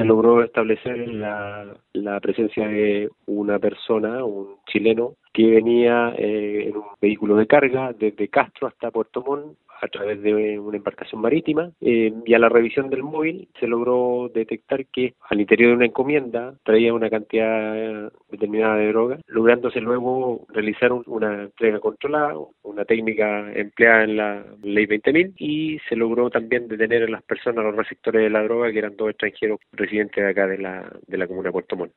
se logró establecer la, la presencia de una persona, un chileno, que venía eh, en un vehículo de carga desde Castro hasta Puerto Montt a través de una embarcación marítima eh, y a la revisión del móvil se logró detectar que al interior de una encomienda traía una cantidad determinada de droga, lográndose luego realizar una entrega controlada, una técnica empleada en la ley 20.000 y se logró también detener a las personas, los receptores de la droga, que eran dos extranjeros residentes de acá de la, de la comuna de Puerto Montt.